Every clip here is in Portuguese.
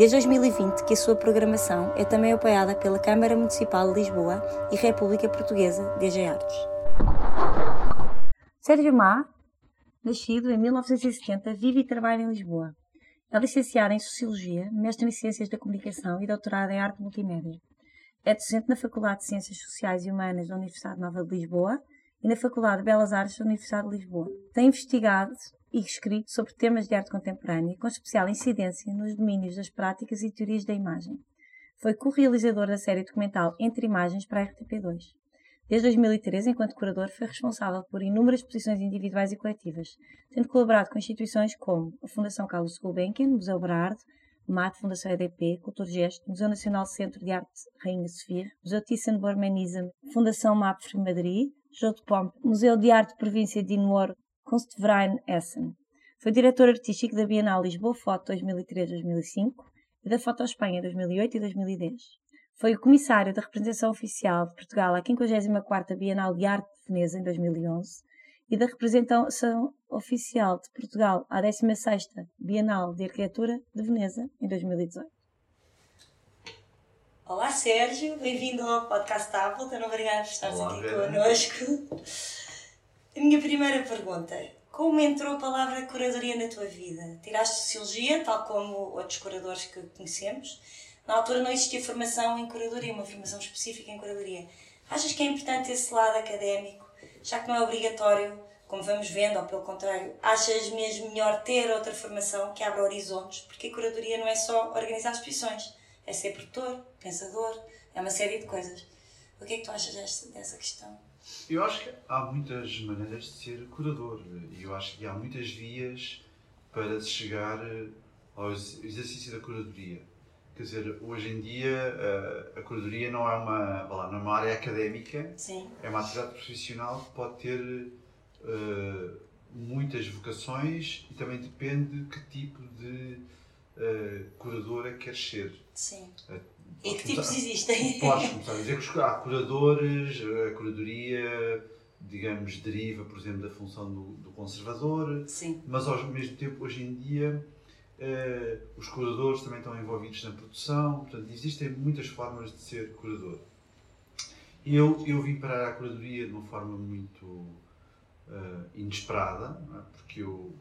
Desde 2020 que a sua programação é também apoiada pela Câmara Municipal de Lisboa e República Portuguesa DG Artes. Sérgio Má, nascido em 1970, vive e trabalha em Lisboa. É licenciado em Sociologia, mestre em Ciências da Comunicação e doutorado em Arte Multimédia. É docente na Faculdade de Ciências Sociais e Humanas da Universidade Nova de Lisboa e na Faculdade de Belas Artes da Universidade de Lisboa. Tem investigado e escrito sobre temas de arte contemporânea, com especial incidência nos domínios das práticas e teorias da imagem. Foi co-realizador da série documental Entre Imagens para a RTP2. Desde 2013, enquanto curador, foi responsável por inúmeras exposições individuais e coletivas, tendo colaborado com instituições como a Fundação Carlos Gulbenkian, Museu Berardo, MAT, Fundação EDP, Cultura Gesto, Museu Nacional Centro de Arte Rainha Sofia, Museu Thyssen-Bormanism, Fundação MAPFRE Madrid, Pompe, Museu de Arte Província de Inwar, Kunstverein Essen. Foi diretor artístico da Bienal Lisboa Foto 2003-2005 e da Foto Espanha 2008 e 2010. Foi o comissário da representação oficial de Portugal à 54ª Bienal de Arte de Veneza em 2011 e da representação oficial de Portugal à 16ª Bienal de Arquitetura de Veneza em 2018. Olá Sérgio, bem-vindo ao podcast Apple, então obrigada por estares aqui connosco. A minha primeira pergunta: como entrou a palavra curadoria na tua vida? Tiraste sociologia, tal como outros curadores que conhecemos. Na altura não existia formação em curadoria, uma formação específica em curadoria. Achas que é importante esse lado académico, já que não é obrigatório, como vamos vendo, ou pelo contrário, achas mesmo melhor ter outra formação que abra horizontes? Porque a curadoria não é só organizar exposições, é ser produtor, pensador, é uma série de coisas. O que é que tu achas dessa, dessa questão? Eu acho que há muitas maneiras de ser curador e eu acho que há muitas vias para se chegar ao exercício da curadoria. Quer dizer, hoje em dia a, curadoria não é uma, lá, não é uma área académica, Sim. é uma atividade profissional que pode ter uh, muitas vocações e também depende de que tipo de uh, curadora quer ser. Sim. Uh, e que tipos existem? Podes começar a dizer que há curadores, a curadoria, digamos, deriva, por exemplo, da função do, do conservador, Sim. mas ao mesmo tempo, hoje em dia, eh, os curadores também estão envolvidos na produção, portanto, existem muitas formas de ser curador. Eu, eu vim parar à curadoria de uma forma muito uh, inesperada, é? porque eu,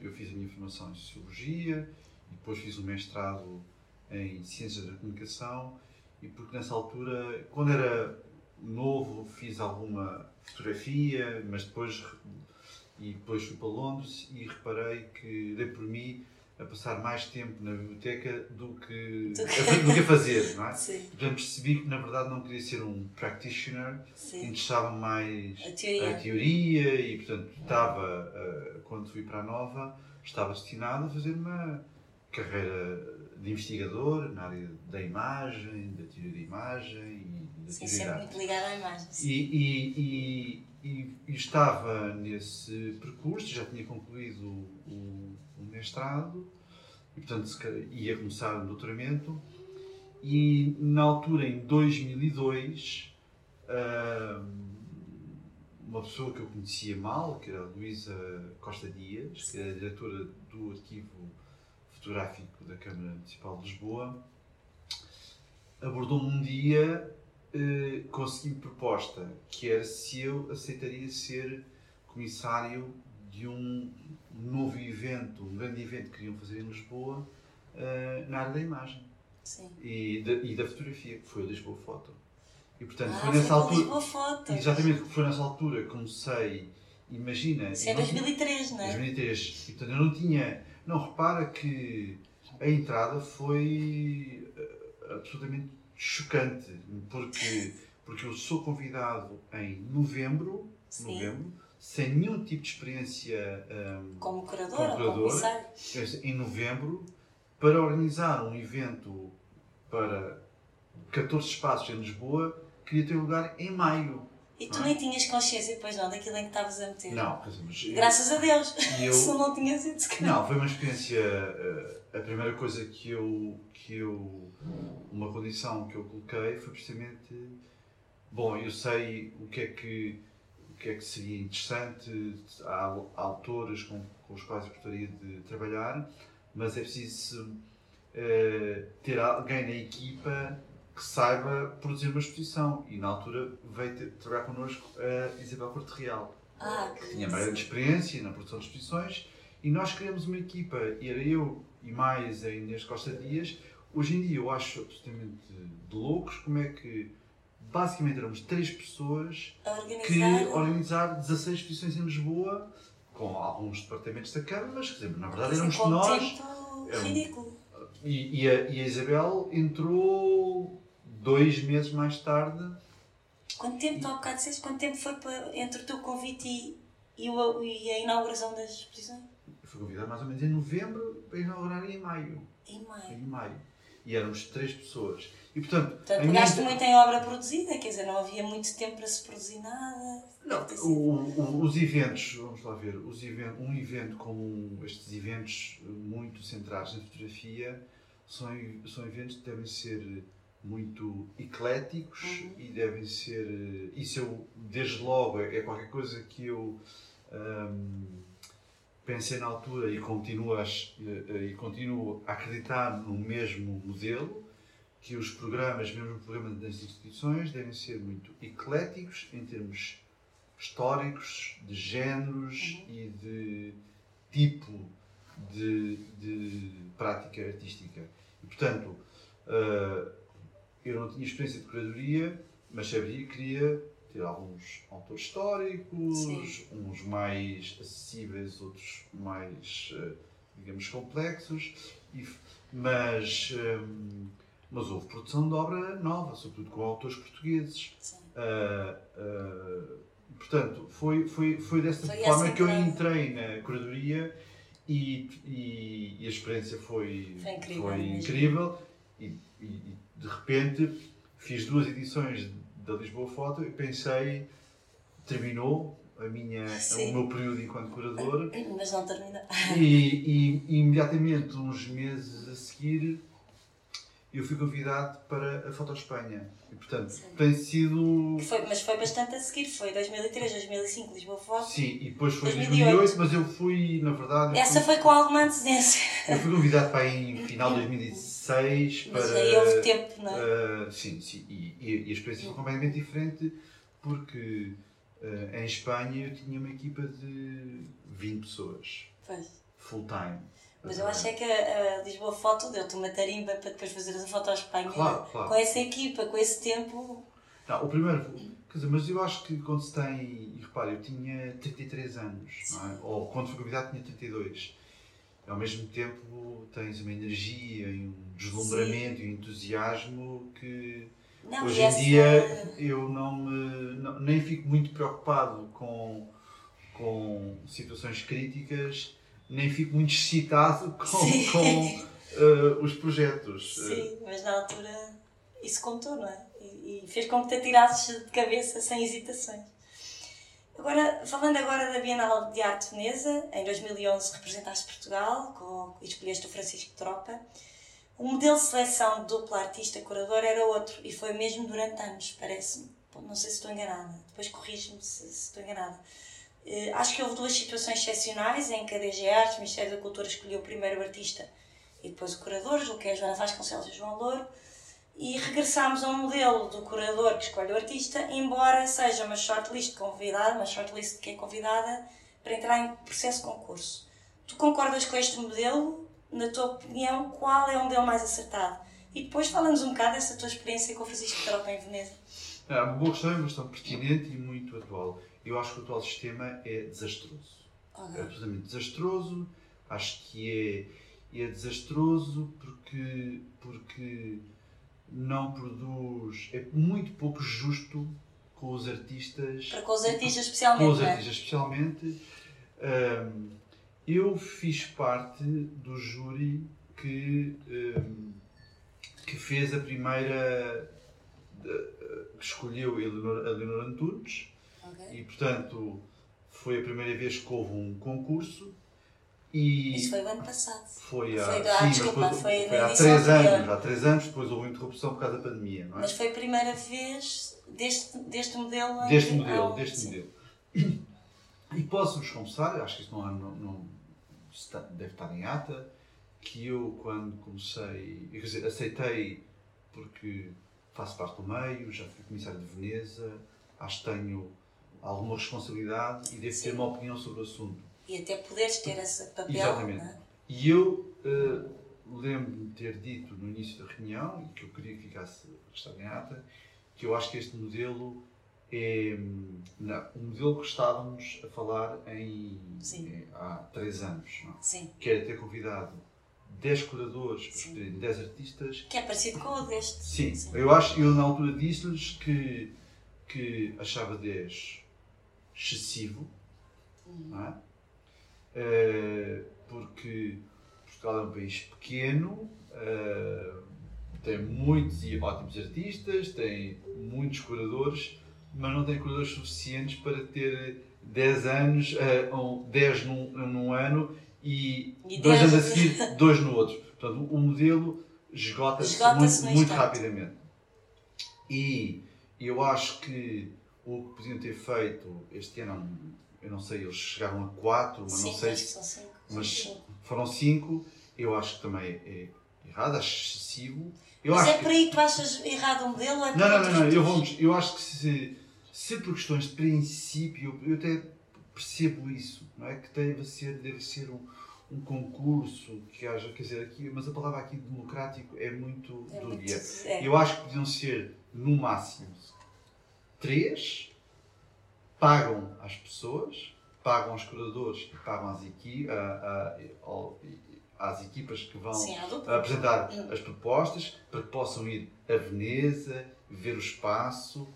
eu fiz a minha formação em Sociologia e depois fiz o mestrado em Ciências da Comunicação e porque nessa altura, quando era novo, fiz alguma fotografia, mas depois e depois fui para Londres e reparei que dei por mim a passar mais tempo na biblioteca do que, do que a fazer, não é? Sim. Portanto, percebi que na verdade não queria ser um practitioner, interessava mais a teoria. a teoria e portanto estava, eh, quando fui para a Nova, estava destinado a fazer uma carreira de investigador na área da imagem, da teoria da imagem e da Sim, sempre muito ligado à imagem. E, e, e, e, estava nesse percurso, já tinha concluído o, o mestrado e, portanto, ia começar o doutoramento. E na altura, em 2002, uma pessoa que eu conhecia mal, que era a Luísa Costa Dias, que era diretora do arquivo fotográfico da Câmara Municipal de Lisboa, abordou-me um dia eh, seguinte proposta, que era se eu aceitaria ser comissário de um novo evento, um grande evento que queriam fazer em Lisboa, eh, na área da imagem e da, e, da, fotografia, que foi a Lisboa Foto. E portanto ah, foi nessa altura. Lisboa Foto. Exatamente, foi nessa altura que comecei, imagina. Isso é 2003, não é? 2003. E portanto eu não tinha não, repara que a entrada foi eh, absolutamente chocante, porque, porque eu sou convidado em novembro, novembro sem nenhum tipo de experiência um, como curador, como curador em novembro, para organizar um evento para 14 espaços em Lisboa queria ter lugar em maio. E tu nem tinhas consciência, depois não, daquilo em que estavas a meter? Não, mas Graças a Deus! Eu, se não tinhas ido, se Não, foi uma experiência. Uh, a primeira coisa que eu, que eu. Uma condição que eu coloquei foi precisamente. Bom, eu sei o que é que, o que, é que seria interessante, há, há autores com, com os quais eu gostaria de trabalhar, mas é preciso uh, ter alguém na equipa que saiba produzir uma exposição. E na altura veio ter, trabalhar connosco a Isabel Porto Real, ah, que tinha grande experiência na produção de exposições. E nós criamos uma equipa, era eu e mais a Inês Costa Dias. Hoje em dia eu acho absolutamente de loucos como é que basicamente éramos três pessoas organizar... que organizar 16 exposições em Lisboa com alguns departamentos da Câmara, mas quer dizer, na verdade éramos nós. Ridículo. E, e, a, e a Isabel entrou dois meses mais tarde. Quanto tempo, tu há bocado disseste, quanto tempo foi para, entre o teu convite e, e, o, e a inauguração das exposições? Eu fui convidado mais ou menos em novembro para inaugurar em maio. Em maio. Em maio. E éramos três pessoas. E portanto. Portanto, pegaste minha... muito em obra produzida, quer dizer, não havia muito tempo para se produzir nada. Não, o, o, os eventos, vamos lá ver, os event, um evento como estes eventos muito centrados na fotografia são, são eventos que devem ser muito ecléticos uhum. e devem ser. Isso eu, desde logo, é, é qualquer coisa que eu um, pensei na altura e continuo, a, e continuo a acreditar no mesmo modelo, que os programas, mesmo o programa das instituições, devem ser muito ecléticos em termos históricos, de géneros uhum. e de tipo de, de prática artística. E, portanto, uh, eu não tinha experiência de curadoria, mas sabia que queria ter alguns autores históricos, Sim. uns mais acessíveis, outros mais, uh, digamos, complexos, e, mas, um, mas houve produção de obra nova, sobretudo com autores portugueses. Uh, portanto, foi, foi, foi dessa foi forma que eu entrei na curadoria e, e, e a experiência foi, foi incrível. Foi incrível e, e, de repente fiz duas edições da Lisboa Foto e pensei, terminou a minha, o meu período enquanto curador. Mas não terminou. E, e, imediatamente, uns meses a seguir, eu fui convidado para a Foto Espanha. E, portanto, Sim. tem sido. Foi, mas foi bastante a seguir, foi 2003, 2005, Lisboa Foto. Sim, e depois foi 2008, 2008 mas eu fui, na verdade. Essa fui, foi com alguma antecedência. Eu fui convidado para em final de 2006 para. Mas aí houve tempo, não é? Uh, sim, sim, e, e, a experiência foi completamente diferente porque uh, em Espanha eu tinha uma equipa de 20 pessoas. Pois. Full time. Mas eu achei que a, a Lisboa Foto deu-te uma tarimba para depois fazer a foto à Espanha. Claro, claro. Com essa equipa, com esse tempo. Não, o primeiro. Quer dizer, mas eu acho que quando se tem. E repare, eu tinha 33 anos, é? ou quando fui convidado tinha 32. Ao mesmo tempo tens uma energia e um deslumbramento Sim. e entusiasmo que. Não, hoje em essa... dia eu não me, não, nem fico muito preocupado com, com situações críticas nem fico muito excitado com, com uh, os projetos. Sim, mas na altura isso contou, não é? E, e fez com que te atirasses de cabeça sem hesitações. Agora, falando agora da Bienal de Arte Veneza, em 2011 representaste Portugal com, e escolheste o Francisco Tropa. O modelo de seleção dupla artista-curador era outro e foi mesmo durante anos, parece-me. Não sei se estou enganada, depois corrijo-me se, se estou enganada. Uh, acho que houve duas situações excepcionais em que a DG Artes, o Ministério da Cultura, escolheu o primeiro artista e depois o curador, o que é Joana Vasconcelos e João Louro, e regressámos ao modelo do curador que escolhe o artista, embora seja uma shortlist convidada, uma shortlist que é convidada para entrar em processo de concurso. Tu concordas com este modelo? Na tua opinião, qual é o modelo mais acertado? E depois falamos um bocado dessa tua experiência com o Francisco Tropa em Veneza. É uma boa questão, uma questão pertinente e muito atual. Eu acho que o atual sistema é desastroso. Uhum. É absolutamente desastroso. Acho que é, é desastroso porque, porque não produz. É muito pouco justo com os artistas. Para com os artistas especialmente. Com os é? artistas especialmente. Um, eu fiz parte do júri que, um, que fez a primeira que escolheu a Leonor, a Leonor Antunes Ok. e, portanto, foi a primeira vez que houve um concurso e Isso foi o ano passado. foi há, Foi do- sim, ah, mas desculpa, depois- foi foi há três anterior. anos, há três anos, depois houve interrupção por causa da pandemia, não é? Mas foi a primeira vez deste, deste modelo. Deste modelo, Ah, deste sim. modelo. E posso-vos confessar, acho que isso não, não, não está- deve estar em ata, que eu quando comecei, quer dizer, aceitei porque faço parte do meio, já fui comissário de Veneza, acho que tenho alguma responsabilidade e devo Sim. ter uma opinião sobre o assunto. E até poderes ter esse papel. Exatamente. é? E eu eh, lembro-me de ter dito no início da reunião, e que eu queria que ficasse registado em ata, que eu acho que este modelo é não, o modelo que estávamos a falar em, Sim. em- há três anos, não? é? Sim. que era ter convidado 10 curadores para Sim. escolherem 10 artistas. Que é parecido com o deste. Sim, eu acho, eu na altura disse-lhes que, que achava 10 excessivo, Hum. não é? Eh, porque Portugal é um país pequeno, eh, tem muitos e ótimos artistas, tem muitos curadores, mas não tem curadores suficientes para ter 10 anos, eh, ou 10 num, num ano e, E dois 10 anos a seguir, dois no outro. Portanto, o modelo esgota-se Esgota-se muito, muito rapidamente. E eu acho que o que podiam ter feito este ano, eu não sei, eles chegaram a 4, mas não sei cinco. mas foram 5, eu acho que também é errado, acho excessivo. Eu Mas acho é que... por aí que tu achas errado o modelo? É Não, não, não, não, eu, vou, eu acho que se, se por questões de princípio, eu até percebo isso, não é? Que deve ser, deve ser um, um concurso que haja, quer dizer, aqui, mas a palavra aqui democrático é muito É dúbia. é. Eu acho que podiam ser, no máximo, três, pagam às pessoas, pagam aos curadores e pagam às, equi a- a- ao- às equipas que vão Sim, apresentar Hum. as propostas para que possam ir a Veneza, ver o espaço?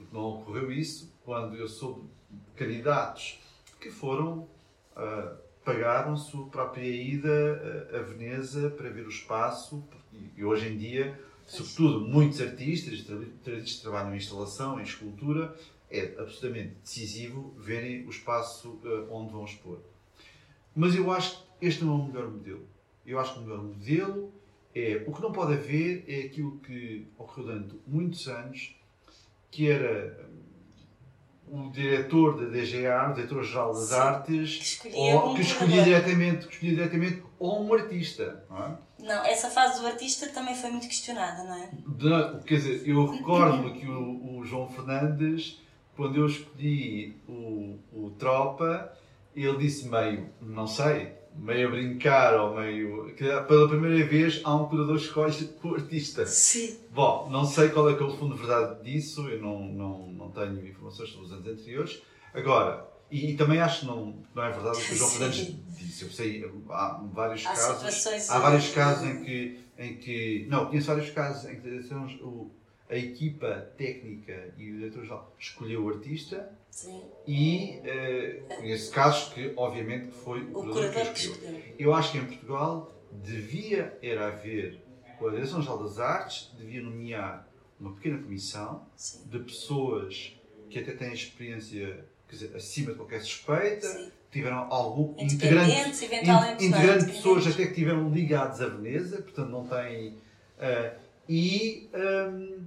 Porque não ocorreu isso quando eu soube de candidatos que foram, ah, pagaram a sua própria ida a, a Veneza para ver o espaço e, hoje em dia, sobretudo muitos artistas, artistas que trabalham em instalação, em escultura, é absolutamente decisivo verem o espaço ah, onde vão expor. Mas eu acho que este não é o melhor modelo. Eu acho que o melhor modelo é. O que não pode haver é aquilo que ocorreu durante muitos anos, que era o diretor da DGA, o diretor-geral das Sim. artes, Que escolhia ou um que escolhia diretamente, que escolhia diretamente ou um artista. Não é? Não, essa fase do artista também foi muito questionada, não é? De- quer dizer, eu recordo-me que o, o João Fernandes, quando eu escolhi o, o Tropa, ele disse meio, não sei, meio a brincar ou meio. pela primeira vez há um curador que escolhe o artista. Sim. Bom, não sei qual é que é o fundo de verdade disso, eu não, não, não tenho informações sobre os anos anteriores. Agora, e, e também acho que não, não é verdade o que o João. Fernandes disse. Eu sei, há vários Há casos. Há vários casos em que, em que. Não, conheço vários casos em que são os- o- a equipa técnica e o diretor-geral escolheu o artista Sim. e eh, conheço casos que, obviamente, foi O curador curador que escolheu. Eu acho que em Portugal devia era haver, com a Direção-Geral das Artes, devia nomear uma pequena comissão Sim. de pessoas que até têm experiência dizer, acima de qualquer suspeita, Sim. tiveram algum integrante eventualmente. in- é? integrando pessoas até que estiveram ligados a Veneza, portanto não têm. ah, e, ahm,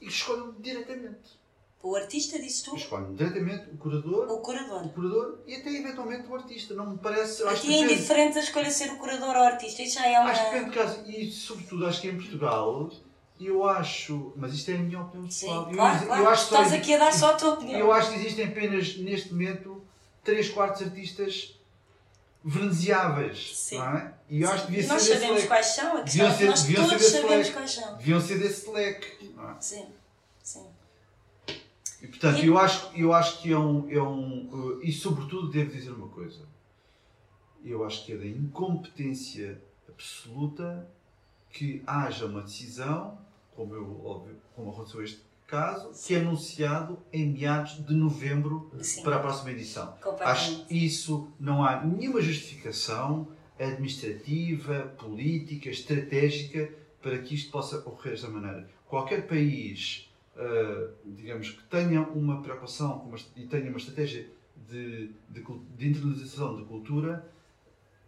e escolhem diretamente. O artista disse tu? Escolhem diretamente o curador, O curador. o curador e até eventualmente o artista. Não me parece. eu A Acho ti que é indiferente a escolha ser o curador ou o artista. Isso já é uma. Acho que depende de caso. E sobretudo acho que em Portugal, eu acho. Mas isto é a minha opinião Sim, pessoal. eu, claro, eu claro. acho que só Estás exi- aqui a dar só a tua opinião. Eu acho que existem apenas, neste momento, 3 quartos artistas veneziáveis. Sim. Não é? E eu acho que devia nós ser sabemos leque. quais são, a questão Deviam é que ser- nós deviam todos sabemos leque. quais são. Deviam ser desse leque. é? Sim, sim. E portanto, E- eu acho, eu acho que é um, é um. uh, E sobretudo, devo dizer uma coisa. Eu acho que é da incompetência absoluta que haja uma decisão, como, eu, óbvio, como aconteceu este caso, que é anunciado em meados de novembro Sim. para a próxima edição. Acho que isso não há nenhuma justificação administrativa, política, estratégica para que isto possa ocorrer desta maneira. Qualquer país uh, digamos, que tenha uma preocupação e tenha uma estratégia de, de, de internalização da cultura,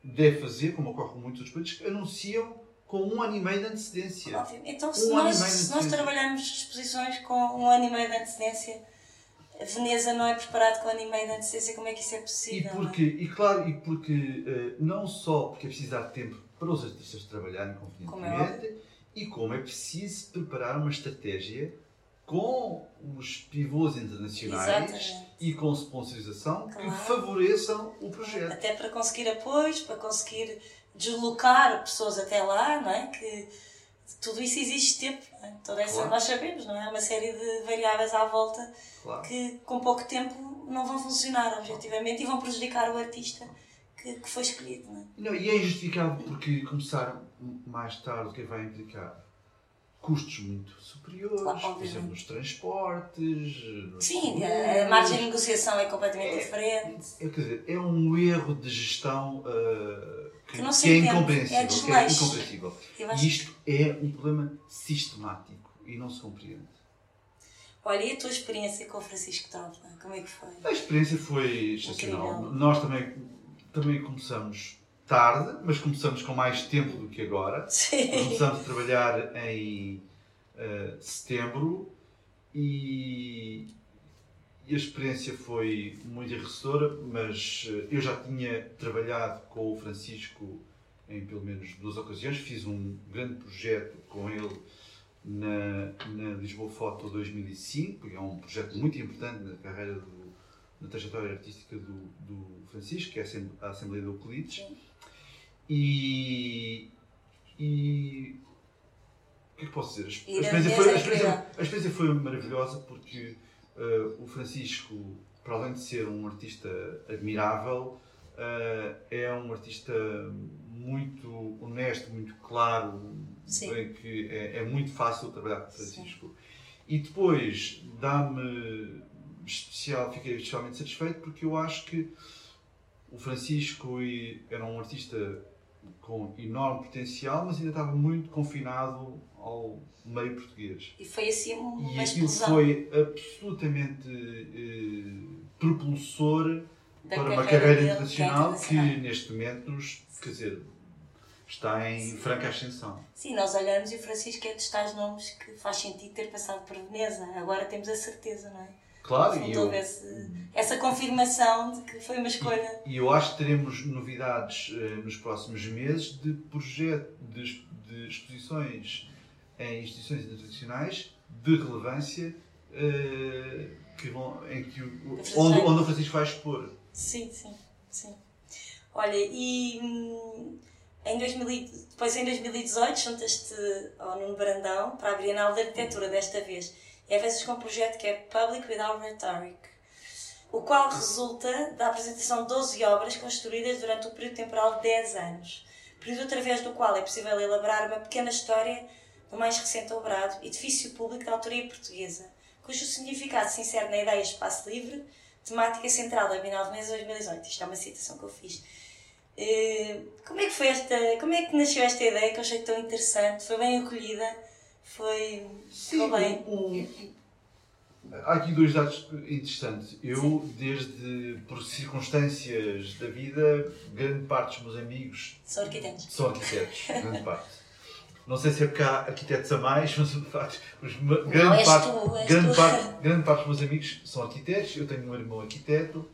deve fazer, como ocorre com muitos outros países, que anunciam com um ano e meio de antecedência. Óbvio. Então, se, um nós, se nós trabalharmos exposições com um ano e meio de antecedência, a Veneza não é preparado com um ano e meio de antecedência, como é que isso é possível? E, porque, é? e claro, e porque uh, não só porque é preciso dar tempo para os artistas trabalharem convenientemente, é e como é preciso preparar uma estratégia com os pivôs internacionais Exatamente. e com sponsorização claro. que favoreçam o projeto. Até para conseguir apoios, para conseguir deslocar pessoas até lá, não é? Que tudo isso exige tempo, é? Toda essa, claro. nós sabemos, não é? Uma série de variáveis à volta claro. que com pouco tempo não vão funcionar objetivamente e vão prejudicar o artista que, que foi escolhido, não é? Não, e é injustificável porque começaram mais tarde o que vai implicar custos muito superiores, claro, por exemplo, nos transportes. Sim, a, margem de negociação é completamente é, diferente. É, quer dizer, é um erro de gestão uh, que, não que é incompreensível. É, que é incompreensível. E isto é um problema sistemático e não se compreende. Olha, e a tua experiência com o Francisco Tropa? Como é que foi? A experiência foi excepcional. Nós também, também começamos tarde, mas começamos com mais tempo do que agora. Sim. Começamos a trabalhar em uh, setembro e, e, a experiência foi muito enriquecedora, mas uh, eu já tinha trabalhado com o Francisco em pelo menos duas ocasiões. Fiz um grande projeto com ele na, na Lisboa Foto 2005, que é um projeto muito importante na carreira do, na trajetória artística do, do Francisco, que é a Assembleia de Euclides. E. e o que é que posso dizer? A experiência, foi, a, experiência, a experiência foi maravilhosa porque uh, o Francisco, para além de ser um artista admirável, uh, é um artista muito honesto, muito claro, em que é, é, muito fácil trabalhar com o Francisco. Sim. E depois dá-me especial, fiquei especialmente satisfeito porque eu acho que o Francisco era um artista com enorme potencial, mas ainda estava muito confinado ao meio português. E foi assim uma E aquilo foi absolutamente eh, propulsor da para uma carreira internacional que, que neste momento, quer dizer, está em Sim. franca ascensão. Sim, nós olhamos e o Francisco é dos tais nomes que faz sentido ter passado por Veneza. Agora temos a certeza, não é? Claro, e eu, esse, essa confirmação de que foi uma escolha. E, e eu acho que teremos novidades uh, nos próximos meses de projeto, de, de, exposições em instituições internacionais de relevância uh, que vão, em que o, onde, onde o Francisco vai expor. Sim, sim, sim. Olha, e hum, em 2000, depois em 2018 juntaste ao Nuno Brandão para a Bienal de Arquitetura desta vez e vezes com um projeto que é Public Without Rhetoric, o qual resulta da apresentação de 12 obras construídas durante um período temporal de 10 anos, período através do qual é possível elaborar uma pequena história do mais recente obrado, edifício público da autoria portuguesa, cujo significado se insere na ideia de espaço livre, temática central da Bienal de Veneza 2018. Isto é uma citação que eu fiz. Eh, como é que foi esta, como é que nasceu esta ideia que eu achei tão interessante? Foi bem acolhida? Foi. Sim, bem. O, há aqui dois dados interessantes. Eu, Sim. desde por circunstâncias da vida, grande parte dos meus amigos são arquitetos. São arquitetos, grande parte. Não sei se é porque há arquitetos a mais, mas facto, grande, parte, tu, grande, parte, grande parte dos meus amigos são arquitetos. Eu tenho um irmão arquiteto.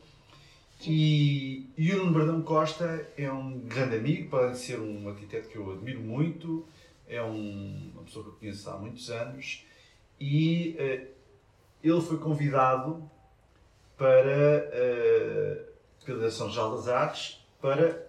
E, e o Nuno Bardão Costa é um grande amigo, pode ser um arquiteto que eu admiro muito é um, uma pessoa que eu conheço há muitos anos e uh, ele foi convidado para uh, pela Direção-Geral das Artes para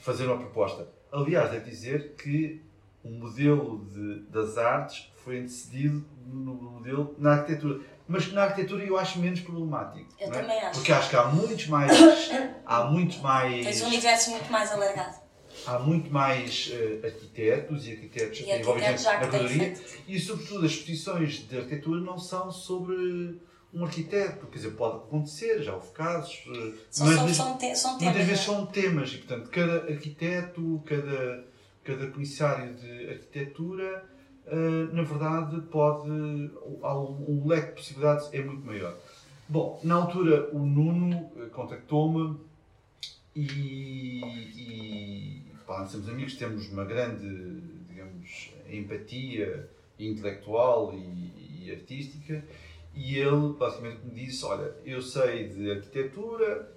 fazer uma proposta. Aliás, devo dizer que o modelo de, das artes foi antecedido no modelo na arquitetura. Mas na arquitetura eu acho menos problemático. Eu é? também acho. Porque acho que há muitos mais. há muitos mais. Tens um universo muito mais alargado há muito mais uh, arquitetos e arquitetos e arquitetos na curadoria e, sobretudo, as exposições de arquitetura não são sobre um arquiteto, quer dizer, pode acontecer, já houve casos, uh, são, mas são, te são temas, muitas vezes é? são temas e, portanto, cada arquiteto, cada, cada comissário de arquitetura uh, na verdade, pode. O, leque de possibilidades é muito maior. Bom, na altura o Nuno contactou-me e, e pá, somos amigos, temos uma grande, digamos, empatia intelectual e, e artística e ele basicamente me disse, olha, eu sei de arquitetura,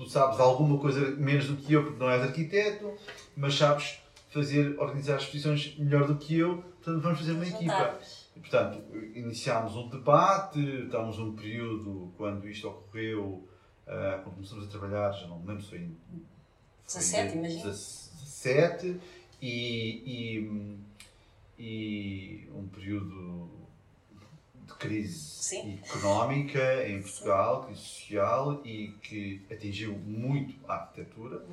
tu sabes alguma coisa menos do que eu porque não és arquiteto, mas sabes fazer, organizar exposições melhor do que eu, portanto vamos fazer uma equipa. E, portanto, iniciámos um debate, estávamos num período quando isto ocorreu, uh, quando começamos a trabalhar, já não me lembro se foi em 17, imagina. 17 e, e, e um período de crise Sim. económica em Portugal, crise social e que atingiu muito a arquitetura.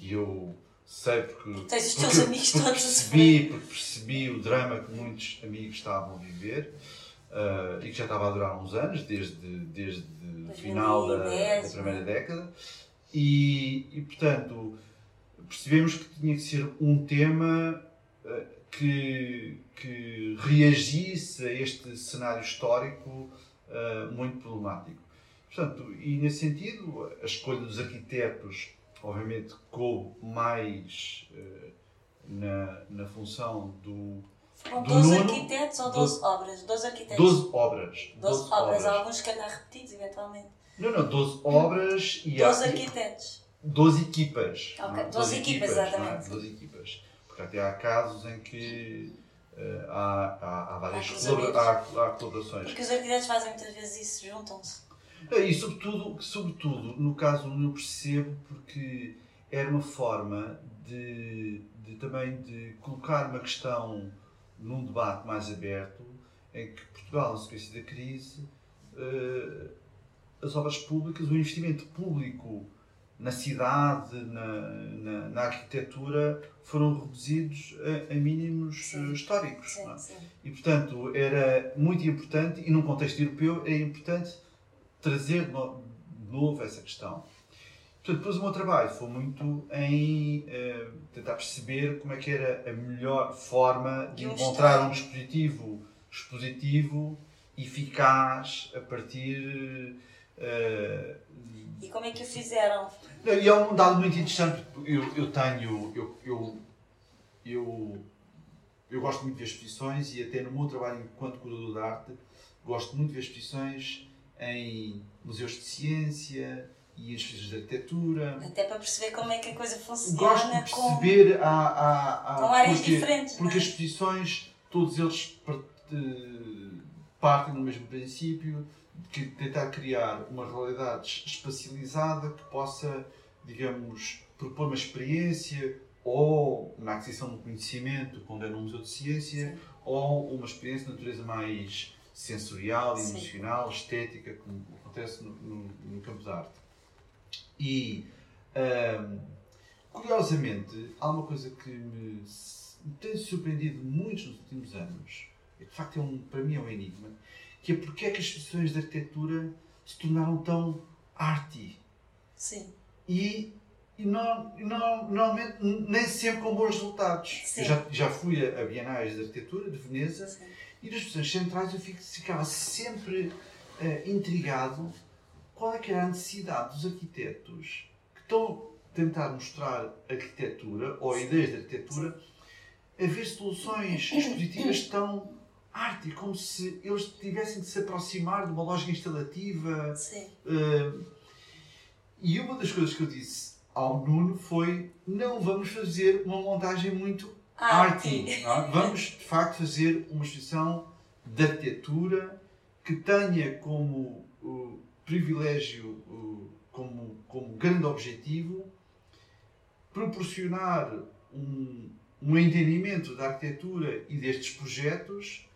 E eu sei porque, Tens os teus amigos porque todos percebi, porque percebi o drama que muitos amigos estavam a viver uh, e que já estava a durar uns anos, desde, desde o final da, da, primeira década. E, e, portanto, percebemos que tinha que ser um tema uh, que, que reagisse a este cenário histórico uh, muito problemático. Portanto, e nesse sentido, a escolha dos arquitetos, obviamente, coube mais uh, na, na função do. Foram 12 arquitetos ou 12 obras? 12 arquitetos. 12 obras. 12, obras, obras. alguns que calhar repetidos, eventualmente. Não, não, 12 obras e 12 arquitetos. 12 equipas. Ok, 12, 12 equipas, equipas, exatamente. É? 12 equipas. Até há casos em que uh, há, há, há, várias há, há, há colaborações. Porque os arquitetos fazem muitas vezes isso, juntam-se. E sobretudo, sobretudo, no caso eu percebo porque era uma forma de, de também de colocar uma questão num debate mais aberto em que Portugal, na sequência da crise, uh, as obras públicas, o investimento público na cidade, na, na, na, arquitetura, foram reduzidos a, a mínimos sim. históricos. Sim, é? sim. E, portanto, era muito importante, e num contexto europeu, é importante trazer de novo essa questão. Portanto, depois o meu trabalho foi muito em uh, tentar perceber como é que era a melhor forma de encontrar um dispositivo expositivo eficaz a partir uh, e como é que o fizeram? E é um dado muito interessante. Eu, eu tenho. Eu, eu, eu, eu gosto muito de ver exposições e até no meu trabalho enquanto curador de arte gosto muito de ver exposições em museus de ciência e em exposições de arquitetura. Até para perceber como é que a coisa funciona. Gosto de perceber com, a, a, a, com áreas porque, diferentes. Porque é? as exposições, todos eles partem do mesmo princípio que tentar criar uma realidade espacializada que possa, digamos, propor uma experiência ou na aquisição de um conhecimento, quando é num museu de ciência, Sim. ou uma experiência de natureza mais sensorial, Sim. emocional, estética, como acontece no, no, no campo da arte. E, hum, curiosamente, há uma coisa que me, me tem surpreendido muito nos últimos anos, e de facto é um, para mim é um enigma, que é porque é que as exposições de arquitetura se tornaram tão arty. Sim. E, e não, não, normalmente nem sempre com bons resultados. Sim. Eu já, já fui a, a Bienais de Arquitetura de Veneza Sim. e nas exposições centrais eu fico, ficava sempre uh, intrigado qual é que era a necessidade dos arquitetos que estão a tentar mostrar arquitetura ou ideias de arquitetura a ver soluções expositivas tão arte, como se eles tivessem de se aproximar de uma lógica instalativa. Sim. Uh, e uma das coisas que eu disse ao Nuno foi: não vamos fazer uma montagem muito arte. É? Vamos, de facto, fazer uma exposição de arquitetura que tenha como uh, privilégio, uh, como, como grande objetivo, proporcionar um, um entendimento da arquitetura e destes projetos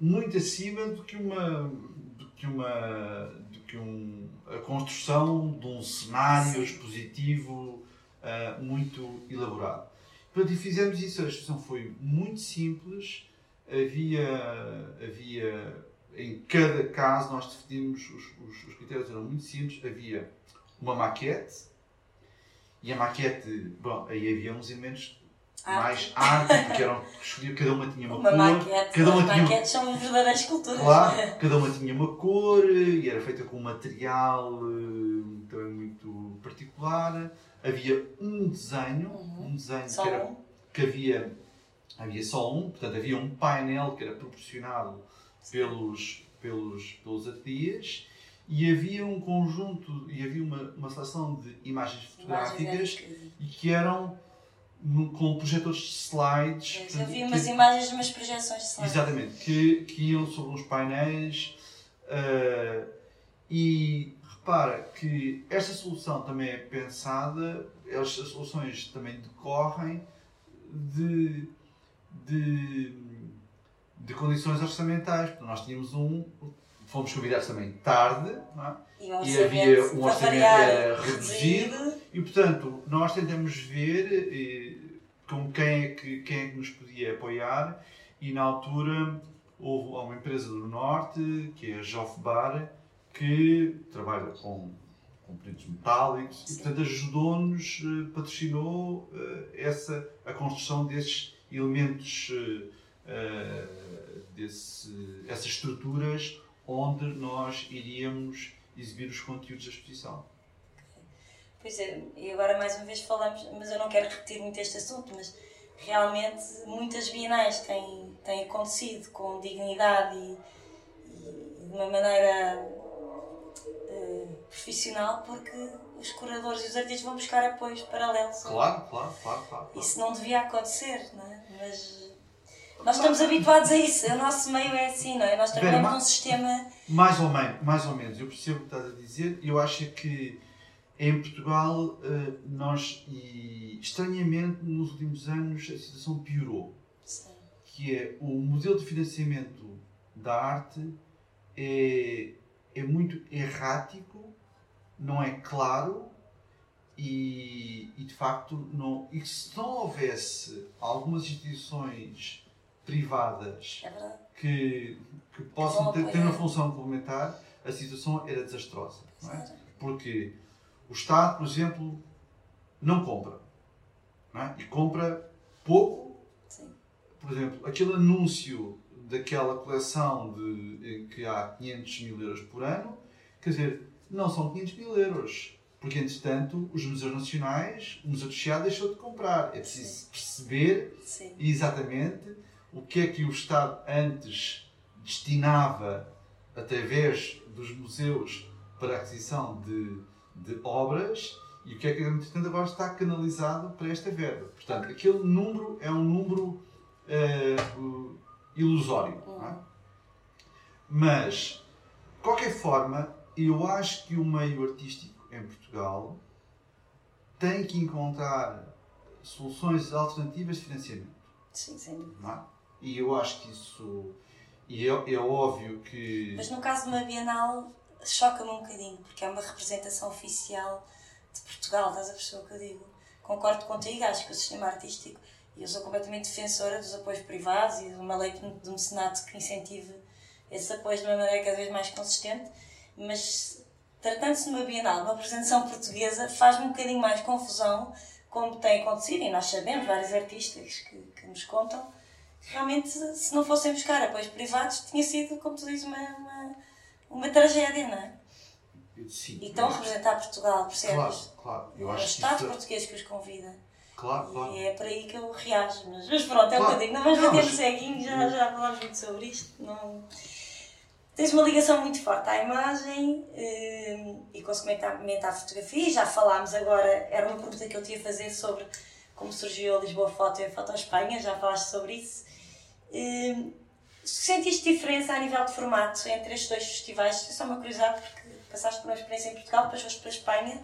muito acima do que uma do que uma do que um, a construção de um cenário expositivo uh, muito elaborado. Portanto, fizemos isso. A exposição foi muito simples. Havia havia em cada caso nós definimos os, os, os critérios eram muito simples. Havia uma maquete e a maquete, bom, aí havia uns elementos mais arte, porque eram, cada uma tinha uma, Uma cor. maquete. cada uma tinha maquetes são verdadeiras esculturas. Claro, cada uma tinha uma cor e era feita com um material eh, também muito particular. Havia um desenho, Uhum. um desenho Só que, era, um. que havia, havia só um, portanto havia um painel que era proporcionado pelos, pelos, pelos ateliês e havia um conjunto e havia uma, uma seleção de imagens fotográficas Imagens e que eram no- com projetores de slides. Eu portanto, vi que- umas imagens de umas projeções de slide. Exatamente, que, que iam sobre uns painéis eh, e repara que esta solução também é pensada, estas soluções também decorrem de, de, de condições orçamentais. Portanto, Nós tínhamos um, fomos convidados também tarde, é? E, um e havia um orçamento era reduzido e portanto nós tentamos ver eh, com quem é, que, quem é que nos podia apoiar e na altura houve uma empresa do Norte, que é a Joff Bar, que trabalha com componentes metálicos e Sim. portanto ajudou-nos, eh, patrocinou eh, essa, a construção desses elementos, eh, desse, essas estruturas onde nós iríamos exibir os conteúdos da exposição. Pois é, e agora mais uma vez falamos, mas eu não quero repetir muito este assunto, mas realmente muitas bienais têm, têm acontecido com dignidade e, e de uma maneira eh, profissional porque os curadores e os artistas vão buscar apoios paralelos. Claro, claro, claro, claro. Isso não devia acontecer, não é? Mas nós estamos habituados a isso, o nosso meio é assim, não é? Nós trabalhamos num sistema. Mais ou menos, mais ou menos. Eu percebo o que estás a dizer. Eu acho que em Portugal eh, nós, e estranhamente, nos últimos anos a situação piorou. Que é o modelo de financiamento da arte é, é muito errático, não é claro e, e de facto não. E se não houvesse algumas instituições privadas É que, que possam ter, ter uma função complementar, a situação era desastrosa. É? Porque o Estado, por exemplo, não compra. Não é? E compra pouco. Sim. Por exemplo, aquele anúncio daquela coleção de, em que há 500 mil euros por ano, quer dizer, não são 500 mil euros. Porque, entretanto, os museus nacionais, o Museu do Chiado deixou de comprar. É preciso perceber Sim. exatamente o que é que o Estado antes destinava através dos museus para a aquisição de, de obras e o que é que entretanto agora está canalizado para esta verba. Portanto, aquele número é um número o- ilusório. não é? Mas, de qualquer forma, eu acho que o meio artístico em Portugal tem que encontrar soluções alternativas de financiamento Sim, sem dúvida. é? E eu acho que isso. E é, é óbvio que. Mas no caso de uma Bienal, choca-me um bocadinho, porque é uma representação oficial de Portugal, estás a o que eu digo? Concordo contigo, acho que o sistema artístico, e eu sou completamente defensora dos apoios privados e de uma lei de mecenato que incentive esses apoios de uma maneira cada vez mais consistente, mas tratando-se de uma Bienal, uma apresentação portuguesa, faz-me um bocadinho mais confusão, como tem acontecido, e nós sabemos, vários artistas que, que nos contam, realmente, se não fossem buscar apoios privados, tinha sido, como tu dizes, uma, uma, tragédia, não é? Sim. E estão a representar Portugal, percebes? Claro, claro. Eu é o acho Estado isso. português que os convida. Claro, claro. E é por aí que eu reajo. Mas, mas pronto, é Claro. digo. Não vamos bater no ceguinho, já, já falámos muito sobre isto. Não... Tens uma ligação muito forte à imagem eh, e consequentemente à fotografia. Já falámos agora, era uma pergunta que eu te ia fazer sobre como surgiu a Lisboa Foto e a Foto Espanha, já falaste sobre isso. Eh, sentiste diferença a nível de formato entre estes dois festivais? É só uma curiosidade porque passaste por uma experiência em Portugal, depois foste para a Espanha.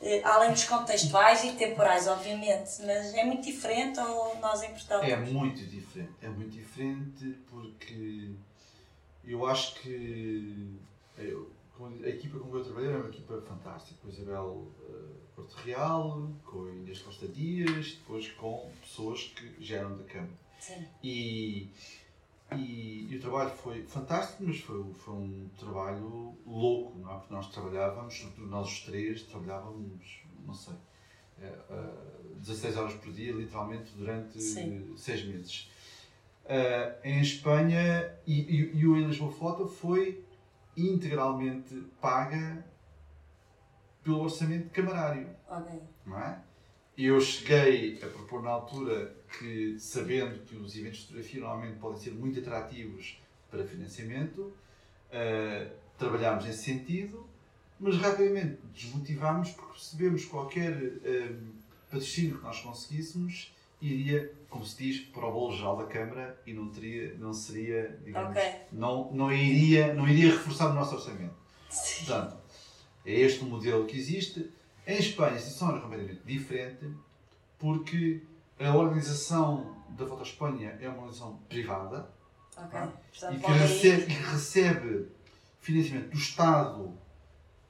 Eh, além dos contextuais e temporais, obviamente, mas é muito diferente ou nós em Portugal? É muito diferente. É muito diferente porque eu acho que eu- como a equipa com que eu trabalhei era uma equipa fantástica. Com a Isabel eh, Porto Real, com a Inês Costa Dias, depois com pessoas que já eram da Câmara. Sim. E, e, e o trabalho foi fantástico, mas foi, foi um trabalho louco, não é? Porque nós trabalhávamos, nós os três, trabalhávamos, não sei, uh, 16 horas por dia, literalmente, durante Sim. 6 meses. Uh, em Espanha, e, e, e o em Lisboa Foto foi integralmente paga pelo orçamento camarário. Ok. Não é? Eu cheguei a propor na altura que, sabendo que os eventos de fotografia normalmente podem ser muito atrativos para financiamento, uh, trabalhámos nesse sentido, mas rapidamente desmotivámos porque percebemos que qualquer uh, patrocínio que nós conseguíssemos iria, como se diz, para o bolo geral da Câmara e não, teria, não seria, digamos, Ok. não, não, iria, não iria reforçar o nosso orçamento. Sim. Portanto, é este o modelo que existe. Em Espanha, a situação é completamente diferente, porque a organização da Foto Espanha é uma organização privada Ok. Ah. Portanto, e que recebe, que recebe financiamento do Estado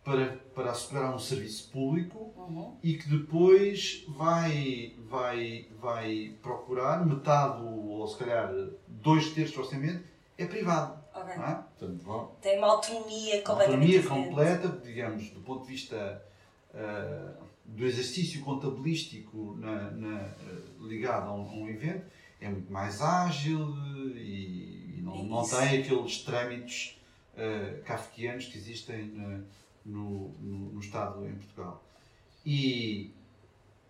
para, para assegurar um serviço público Uhum. e que depois vai, vai, vai procurar metade, ou se calhar dois terços do orçamento, é privado. Ok. Não é? Portanto, vão, Tem uma autonomia uma completamente autonomia diferente. completa, digamos, do ponto de vista ah, do exercício contabilístico na- na- ah, ligado a um, a um evento, é muito mais ágil e, e não, não tem aqueles trâmites ah, kafkianos que existem na- no, no, no Estado em Portugal. E,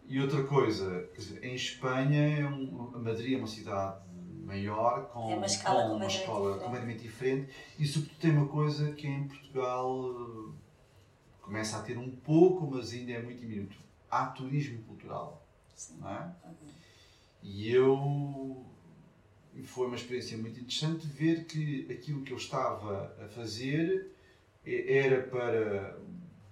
e outra coisa, dizer, em Espanha, é um, Madrid é uma cidade maior, com, É uma escala com uma escola diferente. completamente diferente, e sobretudo tem uma coisa que em Portugal começa a ter um pouco, mas ainda é muito diminuto. Há turismo cultural. Sim. Não é? Ok. E eu. Foi uma experiência muito interessante ver que aquilo que eu estava a fazer era para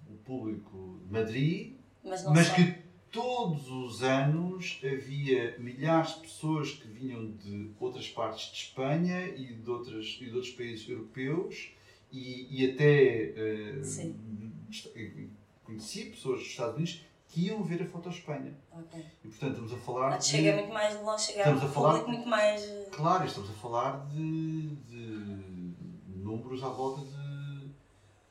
o público de Madrid, Mas mas que todos os anos havia milhares de pessoas que vinham de outras partes de Espanha e de, outras, e de outros países europeus e, e até est- conheci pessoas dos Estados Unidos que iam ver a Foto Espanha. Ok. E portanto estamos a falar Portanto, de... chega muito mais de longe, chega Estamos a a falar- público muito mais. eh, Claro, estamos a falar de, de números à volta de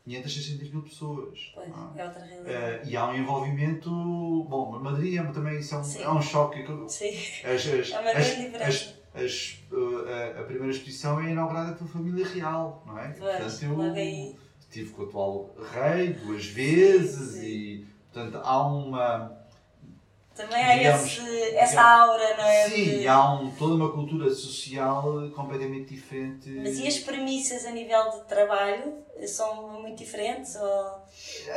500, 600 mil pessoas. Pois, não é? outra realidade. Eh, e há um envolvimento. Bom, Madrid é, também isso é, um, é um choque. Sim. As, as, É uma grande diferença. as- as, eh, a, a primeira exposição é inaugurada pela família real, não é? Pois, logo aí. Estive com o atual rei duas vezes Sim. e, portanto, há uma. Também há Digamos- esse, essa aura, não é? Sim, de- há um, toda uma cultura social completamente diferente. Mas e as premissas a nível de trabalho são muito diferentes? Ou...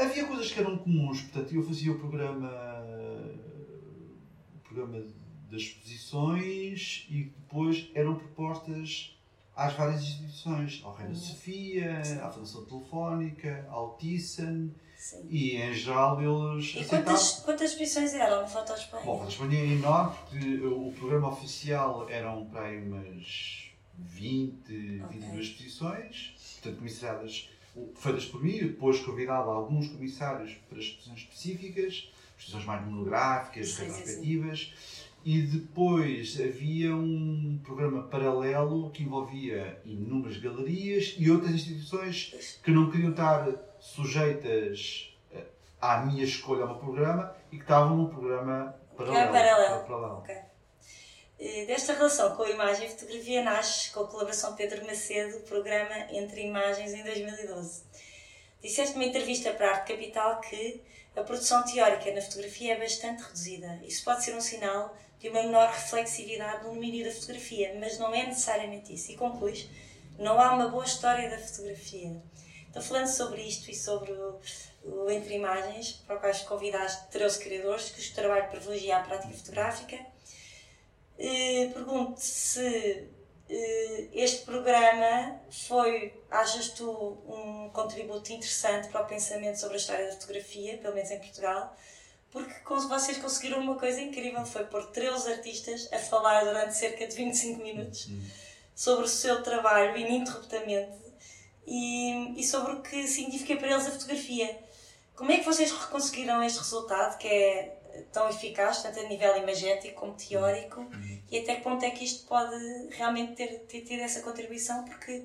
Havia coisas que eram comuns, portanto, eu fazia o programa, o programa das exposições e depois eram propostas às várias instituições, ao Reino Uhum. Sofia, à Fundação Telefónica, ao Thyssen, Sim. e em geral eles E aceitavam. quantas, quantas exposições eram no Foto Espanha? Bom, a Espanha é enorme porque o programa oficial eram para aí umas 20, Ok. 22 exposições, portanto, comissariadas feitas por mim. Depois convidava alguns comissários para exposições específicas, exposições mais monográficas, retrospectivas. E depois havia um programa paralelo que envolvia inúmeras galerias e outras instituições que não queriam estar sujeitas eh, à minha escolha ao programa e que estavam num programa paralelo. paralelo. paralelo. Ok. Eh, Desta relação com a imagem e fotografia nasce com a colaboração de Pedro Macedo, o programa Entre Imagens em 2012. Disseste numa entrevista para a Arte Capital que a produção teórica na fotografia é bastante reduzida. Isso pode ser um sinal de uma menor reflexividade no domínio da fotografia, mas não é necessariamente isso. E concluís, não há uma boa história da fotografia. Então, falando sobre isto e sobre o, o Entre Imagens, para o qual convidaste 13 criadores, cujo trabalho privilegia a prática fotográfica, eh, pergunto se este programa foi, achas tu, um contributo interessante para o pensamento sobre a história da fotografia, pelo menos em Portugal, porque vocês conseguiram uma coisa incrível, foi pôr 13 artistas a falar durante cerca de 25 minutos sobre o seu trabalho ininterruptamente e, e sobre o que significa para eles a fotografia. Como é que vocês conseguiram este resultado que é tão eficaz, tanto a nível imagético como teórico, e até que ponto é que isto pode realmente ter, ter tido essa contribuição? Porque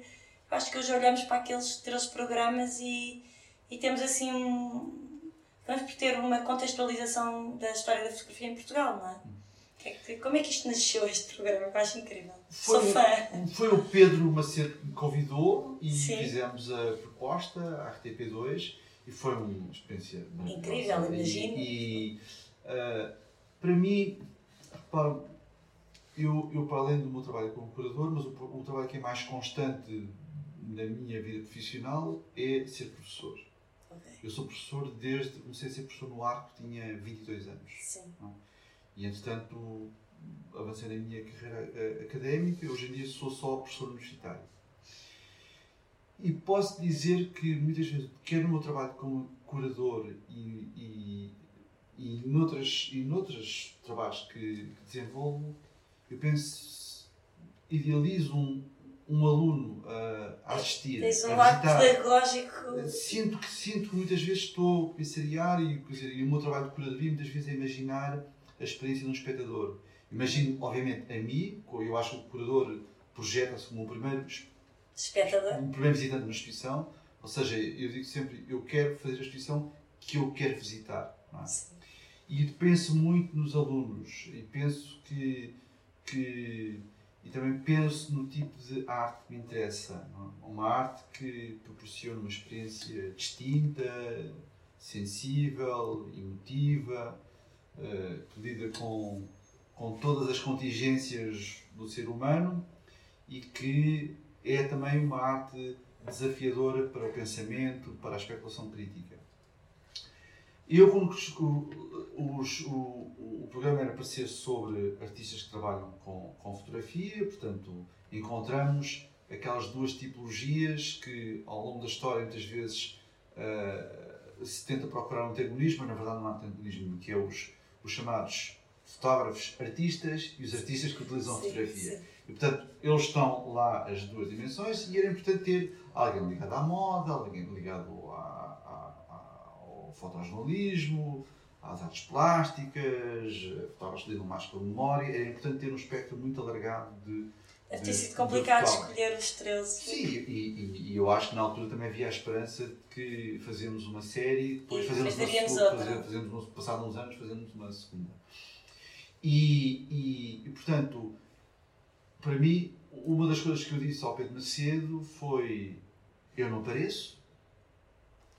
acho que hoje olhamos para aqueles 13 programas e, e temos assim um, acabamos por ter uma contextualização da história da fotografia em Portugal, não é? Que é que- Como é que isto nasceu, este programa? Eu acho incrível. Sou Foi, fã. foi o Pedro Macedo que me convidou e Sim. fizemos a proposta à RTP2 e foi uma experiência. Incrível, imagino. E, ah, para mim, eu, eu para além do meu trabalho como curador, mas o, o trabalho que é mais constante na minha vida profissional é ser professor. Ok. Eu sou professor desde, comecei a ser professor no Arco, tinha 22 anos. Sim. E entretanto avancei na minha carreira eh, académica, hoje em dia sou só professor universitário. E posso dizer que muitas vezes, quer no meu trabalho como curador e, e, e noutras, e noutros trabalhos que, que desenvolvo, eu penso, idealizo um, um aluno a, a assistir, Tens um a lado pedagógico. Sinto que, sinto que muitas vezes estou a pensariar e, dizer, e o meu trabalho de curadoria muitas vezes é imaginar a experiência de um espectador. Imagino, obviamente, a mim, eu acho que o curador projeta-se como o primeiro, Espectador. o primeiro visitante de uma exposição, ou seja, eu digo sempre, eu quero fazer a exposição que eu quero visitar. é? E penso muito nos alunos e penso que, que e também penso no tipo de arte que me interessa. é? Uma arte que proporciona uma experiência distinta, sensível, emotiva, eh, que lida com, com todas as contingências do ser humano e que é também uma arte desafiadora para o pensamento, para a especulação crítica. Eu, quando o, os- o, o programa era para ser sobre artistas que trabalham com, com fotografia, portanto, encontramos aquelas duas tipologias que, ao longo da história, muitas vezes eh, se tenta procurar um antagonismo, mas na verdade não há antagonismo, que é os, os chamados fotógrafos artistas e os artistas que utilizam a Sim, fotografia. sim. E, portanto, eles estão lá as duas dimensões e era importante ter alguém ligado à moda, alguém ligado fotojornalismo, às artes plásticas, fotógrafos que lidam mais com a memória. Era importante ter um espectro muito alargado de. Deve de- ter sido de complicado fotógrafos. escolher os 13. Sim, e, e- e eu acho que na altura também havia a esperança de que fazíamos uma série, depois E fazemos uma segunda, fazer- fazemos, passado uns anos, fazemos uma segunda. E, e- e, portanto, para mim, uma das coisas que eu disse ao Pedro Macedo foi: eu não apareço,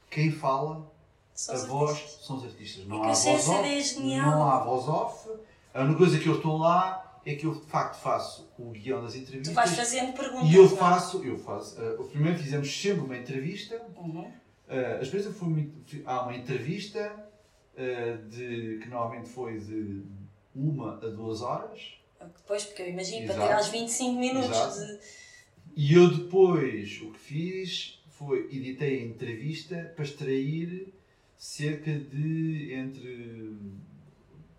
quem fala, São a voz artistas. são os artistas. É Não que há voz off. é. Não há voz off. A única coisa que eu estou lá é que eu de facto faço o guião das entrevistas. Tu vais fazendo perguntas. E eu é? faço, eu faço. Uh, primeiro fizemos sempre uma entrevista. Uhum. Uh, a experiência foi muito. Há uma entrevista uh, de, que normalmente foi de uma a duas horas. Depois, porque eu imagino, para Exato. ter aos 25 minutos Exato. de. E eu depois o que fiz foi editei a entrevista para extrair cerca de entre.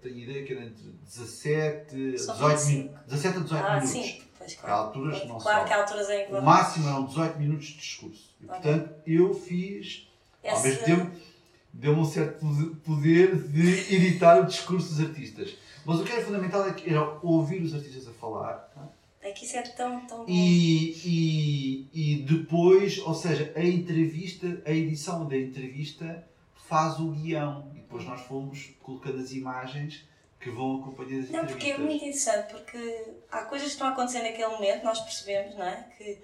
Tenho ideia que era entre 17 Só 18 foi minutos. 17 a 18 Ah, minutos. sim. Pois, Há claro. alturas que não claro que há alturas em que O máximo eram 18 minutos de discurso. E, Ok. portanto, eu fiz, ao Essa- mesmo tempo, deu-me um certo pode- poder de editar o discurso dos artistas. Mas o que era fundamental é era ouvir os artistas a falar tá? É que isso é tão, tão bom. e, e, e depois, ou seja, a entrevista, a edição da entrevista faz o guião. E depois nós fomos colocando as imagens que vão acompanhando as Não, porque é muito interessante, porque há coisas que estão a acontecer naquele momento, nós percebemos, não é? Que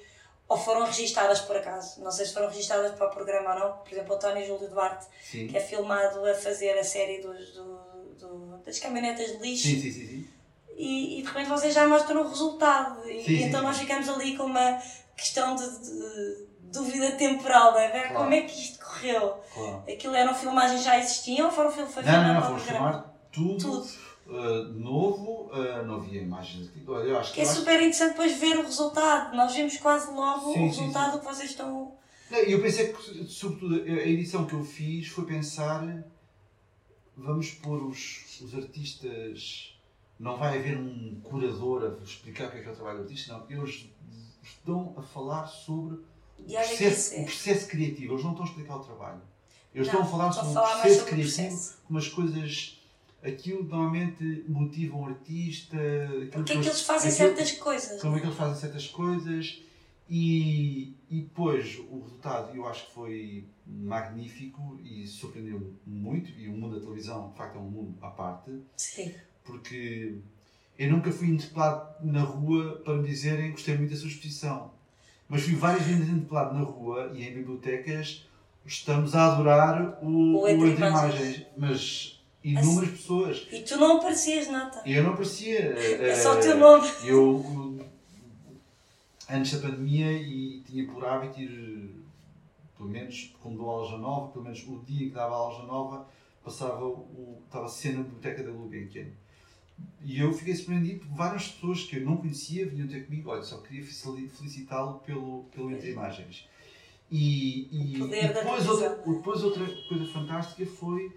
ou foram registadas por acaso, não sei se foram registadas para o programa ou não, por exemplo, o António Júlio Duarte, Sim. que é filmado a fazer a série dos, do, do- das caminhonetas de lixo, Sim, sim, sim, sim. e, e de repente vocês já mostram o resultado, e, Sim, então nós ficamos ali com uma questão de, de dúvida temporal, não é? Ver Claro. como é que isto correu. Claro. Aquilo eram filmagens já existiam ou foram fil- foi Não, não, não, programa? filmar tudo, Tudo. uh, novo, uh, não havia imagens aqui. Eu acho Que é eu acho- super interessante depois ver o resultado. Nós vimos quase logo Sim, o sim, resultado que vocês estão. Não, Eu pensei que, sobretudo, a edição que eu fiz foi pensar: vamos pôr os, os artistas. Não vai haver um curador a explicar o que é que é o trabalho do artista, não. Eles estão a falar sobre o processo, o é. processo criativo. Eles não estão a explicar o trabalho. Eles Não, estão a falar sobre falar o mais processo sobre o criativo, processo. como as coisas. Aquilo normalmente motiva um artista. Porque é que eles fazem aquilo- certas coisas. como é que eles fazem certas coisas E, e depois o resultado eu acho que foi magnífico e surpreendeu muito. E o mundo da televisão, de facto, é um mundo à parte. Sim. Porque eu nunca fui interpelado na rua para me dizerem que gostei muito da sua exposição. Mas fui várias vezes interpelado na rua e em bibliotecas. Estamos a adorar o, O Entre Imagens. Mas inúmeras pessoas. E tu não aparecias nada. E eu não parecia. É só o teu nome. Eu, antes da pandemia, e tinha por hábito ir, pelo menos, quando dou aulas nova, pelo menos o dia que dava aulas nova, passava o, estava sempre na biblioteca da Gulbenkian. E eu fiquei surpreendido por várias pessoas que eu não conhecia vinham ter comigo. Olha, só queria felicitá-lo pelo, pelo Entre Imagens. E, e, O e depois, outra, não é? depois outra coisa fantástica foi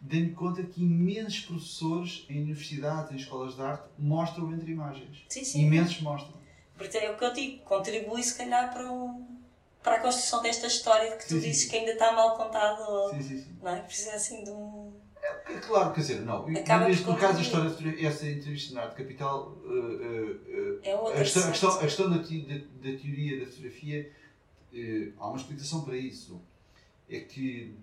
dei-me conta que imensos professores em universidades, em escolas de arte, mostram Entre Imagens. Sim, sim. Imensos mostram. Porque é o que eu digo, contribui se calhar para, um, para a construção desta história que tu Sim, dizes sim. que ainda está mal contada Sim, sim, sim. não é? Precisa assim de um. É Claro, quer dizer, não. Acaba Neste, no caso da história, essa entrevista na Arte Capital, uh, uh, uh, É outra a, questão, a, questão, a questão da, da- da teoria da fotografia, há uma explicação para isso. É que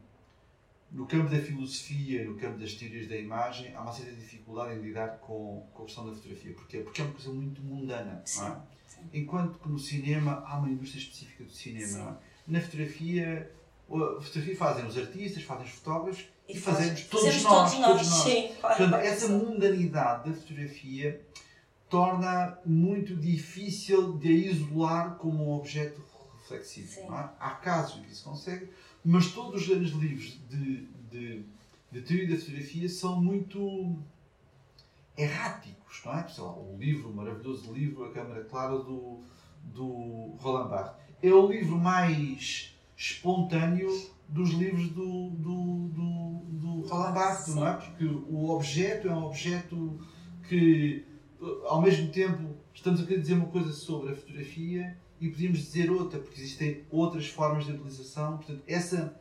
no campo da filosofia, no campo das teorias da imagem, há uma certa dificuldade em lidar com, com a questão da fotografia. Porquê? Porque é uma coisa muito mundana. Sim, é? sim. Enquanto que no cinema há uma indústria específica do cinema. É? Na fotografia, a fotografia fazem os artistas, fazem os fotógrafos e, faz- fazemos todos fazemos nós. todos nós, Todos nós. sim. Portanto, essa mundanidade da fotografia torna muito difícil de a isolar como um objeto reflexivo. É? Há casos em que isso consegue, mas todos os grandes livros de, de, de teoria da fotografia são muito erráticos. Não é? Sei lá, o livro, o maravilhoso livro A Câmara Clara do, do Roland Barthes. É o livro mais espontâneo dos livros do, do, do, do Roland Barthes, não é? Porque o objeto é um objeto que, ao mesmo tempo, estamos a querer dizer uma coisa sobre a fotografia e podíamos dizer outra, porque existem outras formas de utilização. Portanto, essa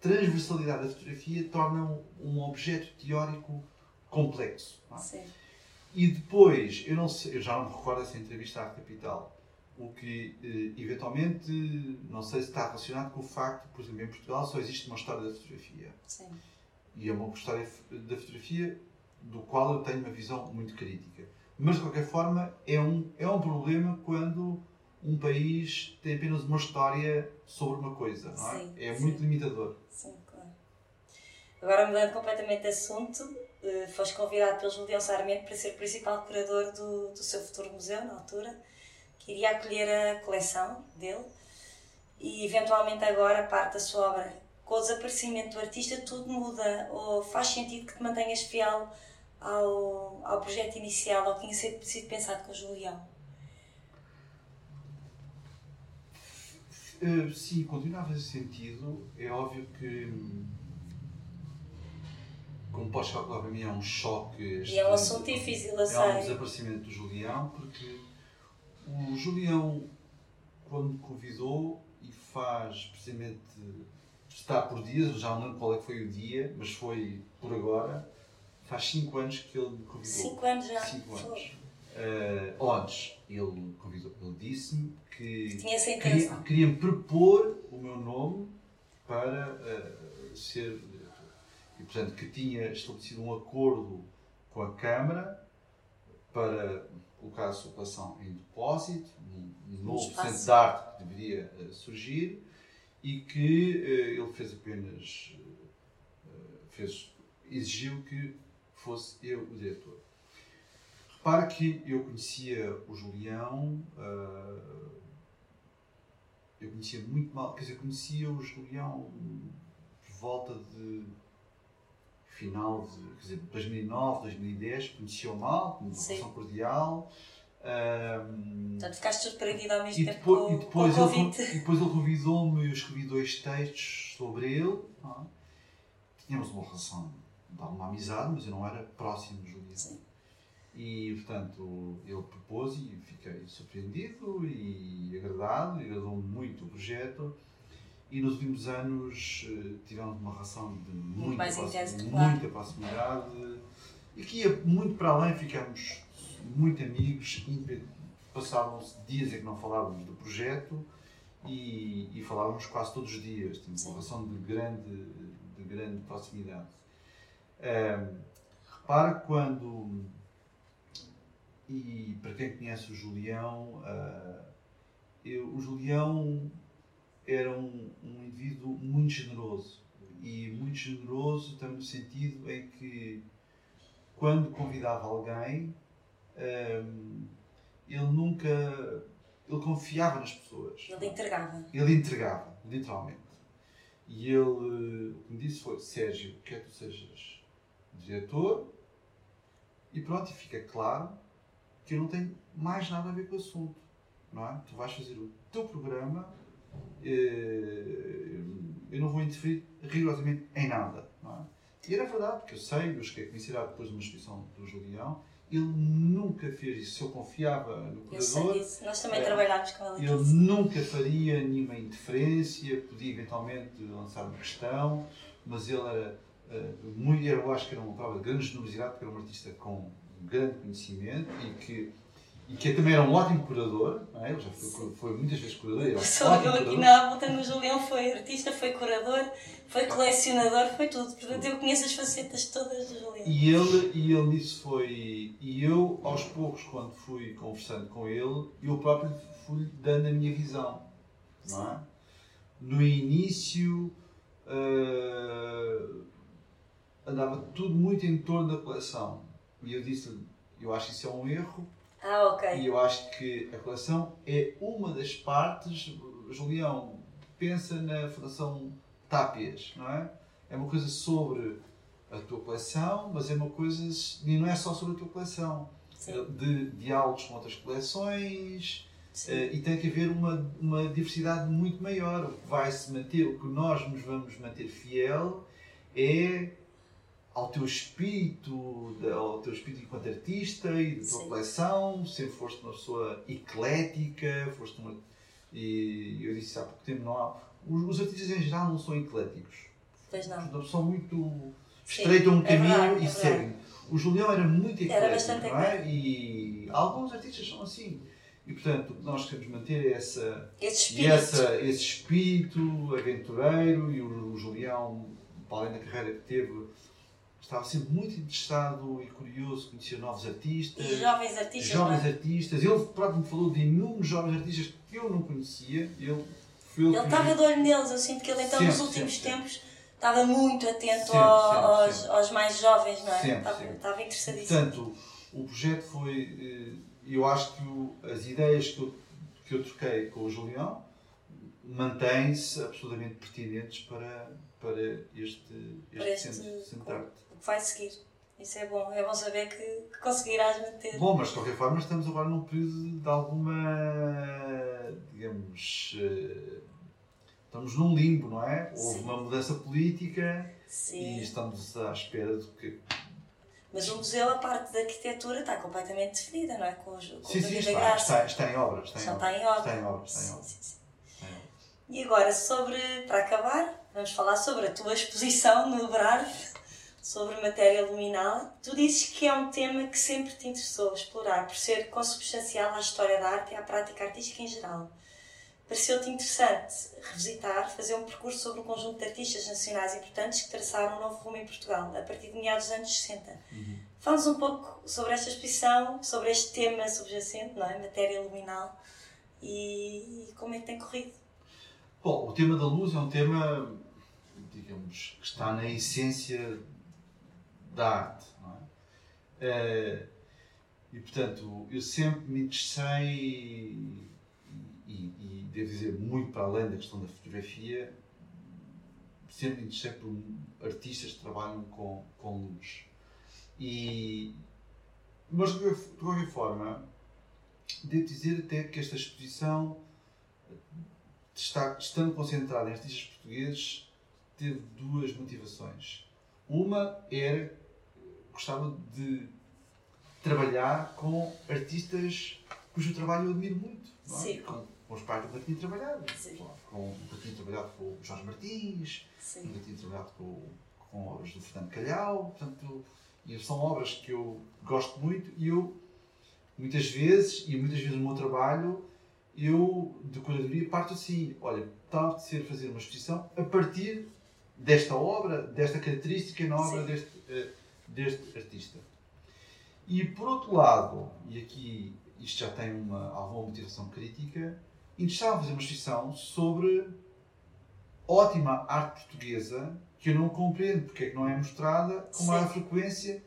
transversalidade da fotografia torna um, objeto teórico complexo. é? E depois, eu, não sei, eu já não me recordo dessa entrevista à Capital, o que eh, eventualmente, não sei se está relacionado com o facto, por exemplo, em Portugal só existe uma história da fotografia. Sim. E é uma história da fotografia do qual eu tenho uma visão muito crítica. Mas, de qualquer forma, é um, é um problema quando um país tem apenas uma história sobre uma coisa, não é? Sim, é sim. muito limitador. Sim, claro. Agora mudando completamente de assunto, eh, foste convidado pelo Julião Sarmento para ser principal curador do, do seu futuro museu, na altura, que iria acolher a coleção dele e eventualmente agora parte da sua obra. Com o desaparecimento do artista tudo muda ou faz sentido que te mantenhas fiel ao, ao projeto inicial, ao que tinha sido pensado com o Julião? Uh, sim, continua a fazer sentido. É óbvio que, como podes calcular, para mim é um choque. E é um assunto difícil, eu É um desaparecimento do Julião, porque o Julião, quando me convidou e faz precisamente. Está por dias, já não lembro qual é que foi o dia, mas foi por agora. Faz 5 anos que ele me convidou. Cinco anos já. Cinco Foi. anos. Uh, ou antes, ele convidou, ele disse-me que Tinha essa queria, queria me propor o meu nome para uh, ser diretor. E, portanto, que tinha estabelecido um acordo com a Câmara para colocar a sua coleção em depósito, um, um novo espaço. centro de arte que deveria uh, surgir e que uh, ele fez apenas, uh, fez, exigiu que fosse eu o diretor. Repara que eu conhecia o Julião, eu conhecia muito mal, quer dizer, conhecia o Julião por volta de final de quer dizer, 2009, 2010, conhecia-o mal, com uma relação cordial. um, Portanto, ficaste surpreendido ao mesmo e tempo depois, com, e depois com o ele, convite. e depois ele convidou-me, eu escrevi dois textos sobre ele. é? Tínhamos uma relação de alguma amizade, mas eu não era próximo de Julião. Sim. E, portanto, ele propôs e fiquei surpreendido e agradado, e agradou-me muito o projeto. E nos últimos anos eh, tivemos uma relação de muita, mais muita proximidade e que ia muito para além, ficamos muito amigos, passavam-se dias em que não falávamos do projeto e, e falávamos quase todos os dias. Tínhamos uma relação de grande, de grande proximidade. Um, repara quando. E para quem conhece o Julião, uh, eu, o Julião era um, um indivíduo muito generoso. E muito generoso também no sentido em que, quando convidava alguém, um, ele nunca. Ele confiava nas pessoas. Ele entregava. Ele entregava, literalmente. E ele, o que me disse foi: Sérgio, quer que tu sejas diretor, e pronto, e fica claro que eu não tenho mais nada a ver com o assunto. Não é? Tu vais fazer o teu programa, eh, eu não vou interferir rigorosamente em nada. É? E era verdade, porque eu sei, eu cheguei a conhecer depois de uma exposição do Julião, ele nunca fez isso. Se eu confiava no curador. Eu sei. Nós também é, trabalhámos com ele. Ele nunca faria nenhuma interferência, podia eventualmente lançar uma questão, mas ele era uh, muito. Eu acho que era uma prova de grande generosidade, porque era um artista com grande conhecimento e que e que também era um ótimo curador, não é? ele já foi, foi muitas vezes curador. Era Só eu aqui na volta no Julião foi artista, foi curador, foi colecionador, foi tudo. Portanto, eu conheço as facetas todas do Julião. E ele, e ele nisso foi. E eu, aos poucos, quando fui conversando com ele, eu próprio fui dando a minha visão. Não é? No início. Uh, andava tudo muito em torno da coleção. E eu disse-lhe: eu acho que isso é um erro ah, ok. E eu acho que a coleção é uma das partes. Julião, pensa na Fundação Tápias, não é? É uma coisa sobre a tua coleção, mas é uma coisa. e não é só sobre a tua coleção. Sim. É de diálogos com outras coleções. Uh, e tem que haver uma, uma diversidade muito maior. O que vai se manter, o que nós nos vamos manter fiel é ao teu espírito, ao teu espírito enquanto artista e da tua Sim. coleção, sempre foste uma pessoa eclética, foste uma. E eu disse há pouco tempo, não há. Os, os artistas em geral não são ecléticos. Pois não. São muito. estreitam um é caminho verdade, e é seguem. O Julião era muito eclético, era bastante não é? E alguns artistas são assim. E portanto, nós queremos manter essa, esse, espírito. Essa, esse espírito aventureiro e o, o Julião, para além da carreira que teve, estava sempre muito interessado e curioso, conhecer novos artistas. E jovens artistas. Jovens é? artistas. Ele próprio me falou de inúmeros jovens artistas que eu não conhecia. Ele, foi ele, ele estava de olho neles. Eu sinto que ele, então, sempre, nos últimos sempre, tempos, sempre. estava muito atento aos, aos, mais jovens, não é? Sempre, estava, estava interessadíssimo. Portanto, o projeto foi. Eh, eu acho que o, as ideias que eu, que eu troquei com o Julião mantêm-se absolutamente pertinentes para, para este, este, para este centro, centro de arte vai seguir. Isso é bom, é bom saber que, que conseguirás manter. Bom, mas de qualquer forma estamos agora num período de alguma, digamos, eh, estamos num limbo, não é? Houve Sim. uma mudança política Sim. e estamos à espera do que... Mas o museu, a parte da arquitetura, está completamente definida, não é? Com, os, com sim, sim, está, está, está, em obras. Está Já em está em obras. Está em obras, está em obras. Sim, sim, sim. E agora, sobre, para acabar, vamos falar sobre a tua exposição no Brave sobre matéria luminal, tu dizes que é um tema que sempre te interessou explorar, por ser consubstancial à história da arte e à prática artística em geral. Pareceu-te interessante revisitar, fazer um percurso sobre um conjunto de artistas nacionais importantes que traçaram um novo rumo em Portugal, a partir de meados dos anos 60. Uhum. Fala-nos um pouco sobre esta exposição, sobre este tema subjacente, não é? matéria luminal, e, e como é que tem corrido. Bom, o tema da luz é um tema, digamos, que está na essência da arte. É? Uh, e portanto, eu sempre me interessei, e, e, e, devo dizer, muito para além da questão da fotografia, sempre me interessei por artistas que trabalham com, com luz. E, mas de qualquer forma, devo dizer até que esta exposição, está, estando concentrada em artistas portugueses, teve duas motivações. Uma era gostava de trabalhar com artistas cujo trabalho eu admiro muito. É? Sim. Com, com os pais nunca tinha trabalhado. Sim. Com, nunca tinha trabalhado com o Jorge Martins, Sim. nunca tinha trabalhado com, com obras do Fernando Calhau. Portanto, e são obras que eu gosto muito e eu muitas vezes, e muitas vezes no meu trabalho, eu, de curadoria, parto assim: olha, está a ser fazer uma exposição a partir desta obra, desta característica na obra deste, uh, deste artista. E por outro lado, e aqui isto já tem uma, alguma motivação crítica, interessava fazer uma exposição sobre ótima arte portuguesa que eu não compreendo porque é que não é mostrada com maior frequência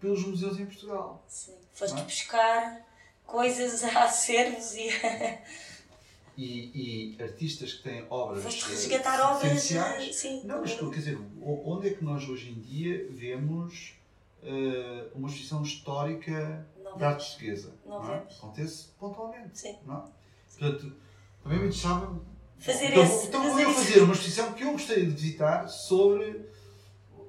pelos museus em Portugal. Sim. Foste é? buscar coisas a acervos e... e, e artistas que têm obras Foste resgatar obras sim, não, mas quer dizer, onde é que nós hoje em dia vemos uh, uma exposição histórica não da arte portuguesa? Não, não é? Acontece pontualmente. Sim. Não é? Portanto, também me interessava fazer então, esse, então fazer vou fazer uma exposição que eu gostaria de visitar sobre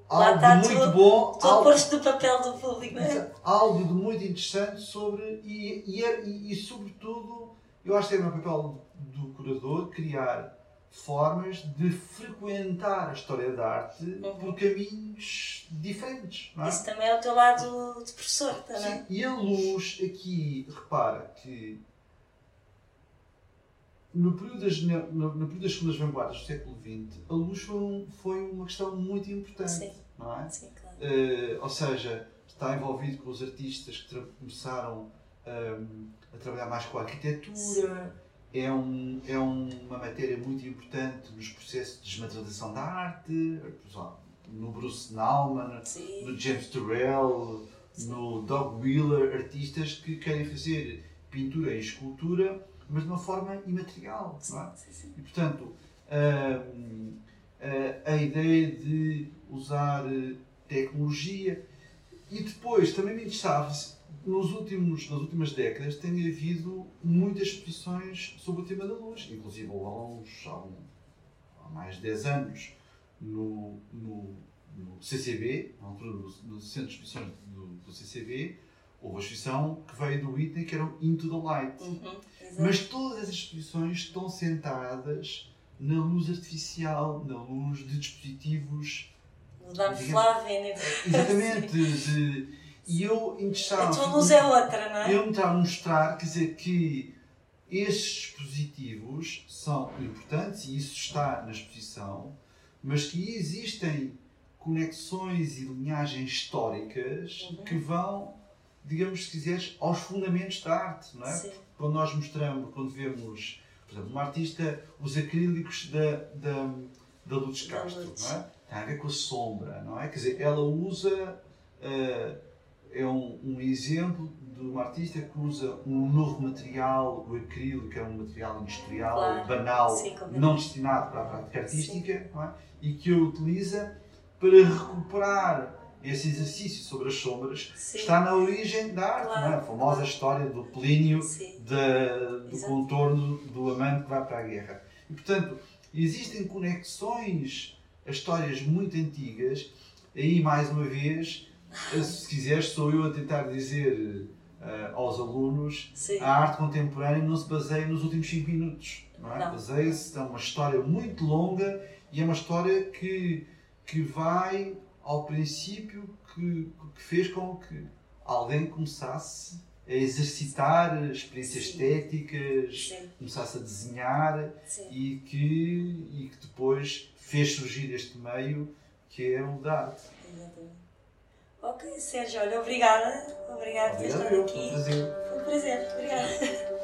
algo muito tudo, bom. Tudo algo, posto do papel do público, não é? Algo de muito interessante sobre. E, e, e, e, sobretudo, eu acho que é o papel do curador criar formas de frequentar a história da arte uhum. por caminhos diferentes. É? Isso também é o teu lado de professor, também. Sim, e a luz aqui, repara que no período, das, no, no período das segundas vanguardas do século XX, a luz foi, um, foi uma questão muito importante. Sim. Não é? Sim, claro. Uh, ou seja, está envolvido com os artistas que começaram um, a trabalhar mais com a arquitetura. É, um, é uma matéria muito importante nos processos de desmaterialização da arte. No Bruce Nauman, Sim. no James Turrell, Sim. no Doug Wheeler, artistas que querem fazer pintura e escultura mas de uma forma imaterial. É? Sim, sim. E, portanto, a, a, a ideia de usar eh, tecnologia e depois também me interessava nos últimos, nas últimas décadas tem havido muitas exposições sobre o tema da luz, inclusive há, uns, há, um, há mais de 10 anos no, no, no CCB, na altura do, do Centro de Exposições do, do CCB, houve a exposição que veio do Whitney que era o Into the Light. Uhum. Mas todas as exposições estão centradas na luz artificial, na luz de dispositivos. Da Flávia, né? Exatamente. De, e eu interessava. A tua luz é outra, não é? Eu me estava a mostrar, quer dizer, que estes dispositivos são importantes e isso está na exposição, mas que existem conexões e linhagens históricas uhum. que vão, digamos, se quiseres, aos fundamentos da arte, não é? Sim quando nós mostramos, quando vemos, por exemplo, uma artista, os acrílicos da, da, da Luz Castro, não é? Tem a ver com a sombra, não é? Quer dizer, ela usa, uh, é um, um exemplo de uma artista que usa um novo material, o acrílico, que é um material industrial, claro. banal, Sim, não destinado para a prática artística, é? e que o utiliza para recuperar esse exercício sobre as sombras Sim. está na origem da arte, claro. é? a famosa história do Plínio de, do contorno do amante que vai para a guerra. E, portanto, existem conexões a histórias muito antigas. Aí, mais uma vez, se quiseres, sou eu a tentar dizer uh, aos alunos Sim. a arte contemporânea não se baseia nos últimos 5 minutos. Não é? Baseia-se, é uma história muito longa e é uma história que, que vai ao princípio que, que fez com que alguém começasse a exercitar experiências Sim. estéticas, Sim. começasse a desenhar e que, e que depois fez surgir este meio que é o da arte. Exatamente. Ok, Sérgio, olha, obrigada. Obrigada por estado aqui. Foi um prazer. Foi um prazer, obrigada.